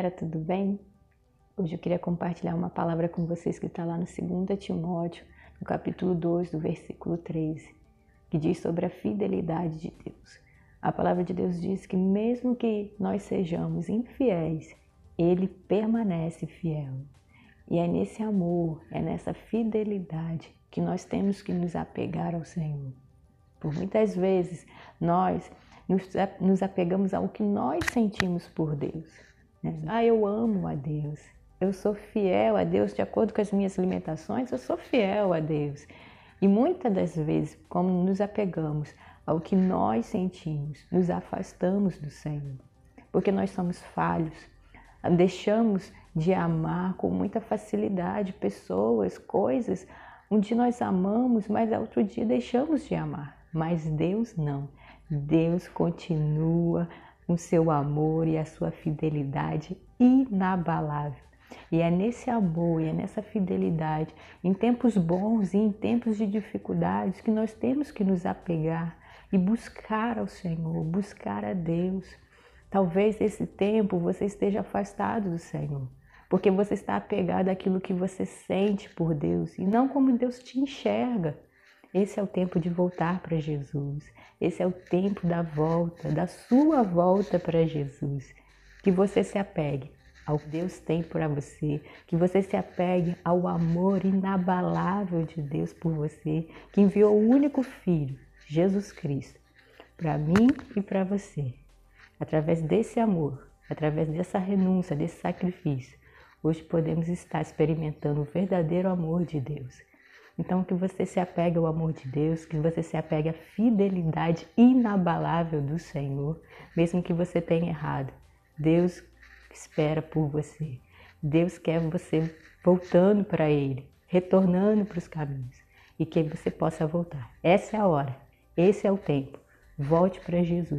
galera, tudo bem? Hoje eu queria compartilhar uma palavra com vocês que está lá no 2 Timóteo, no capítulo 2, do versículo 13, que diz sobre a fidelidade de Deus. A palavra de Deus diz que mesmo que nós sejamos infiéis, Ele permanece fiel. E é nesse amor, é nessa fidelidade que nós temos que nos apegar ao Senhor. Por muitas vezes nós nos apegamos ao que nós sentimos por Deus. Né? Ah, eu amo a Deus, eu sou fiel a Deus de acordo com as minhas limitações, eu sou fiel a Deus. E muitas das vezes, como nos apegamos ao que nós sentimos, nos afastamos do Senhor, porque nós somos falhos, deixamos de amar com muita facilidade pessoas, coisas, um dia nós amamos, mas outro dia deixamos de amar. Mas Deus não. Deus continua com seu amor e a sua fidelidade inabalável. E é nesse amor e é nessa fidelidade, em tempos bons e em tempos de dificuldades, que nós temos que nos apegar e buscar ao Senhor, buscar a Deus. Talvez esse tempo você esteja afastado do Senhor, porque você está apegado àquilo que você sente por Deus e não como Deus te enxerga. Esse é o tempo de voltar para Jesus. Esse é o tempo da volta, da sua volta para Jesus. Que você se apegue ao que Deus tem para você, que você se apegue ao amor inabalável de Deus por você, que enviou o único filho, Jesus Cristo, para mim e para você. Através desse amor, através dessa renúncia, desse sacrifício, hoje podemos estar experimentando o verdadeiro amor de Deus então, que você se apegue ao amor de Deus, que você se apegue à fidelidade inabalável do Senhor, mesmo que você tenha errado. Deus espera por você. Deus quer você voltando para Ele, retornando para os caminhos e que você possa voltar. Essa é a hora, esse é o tempo. Volte para Jesus.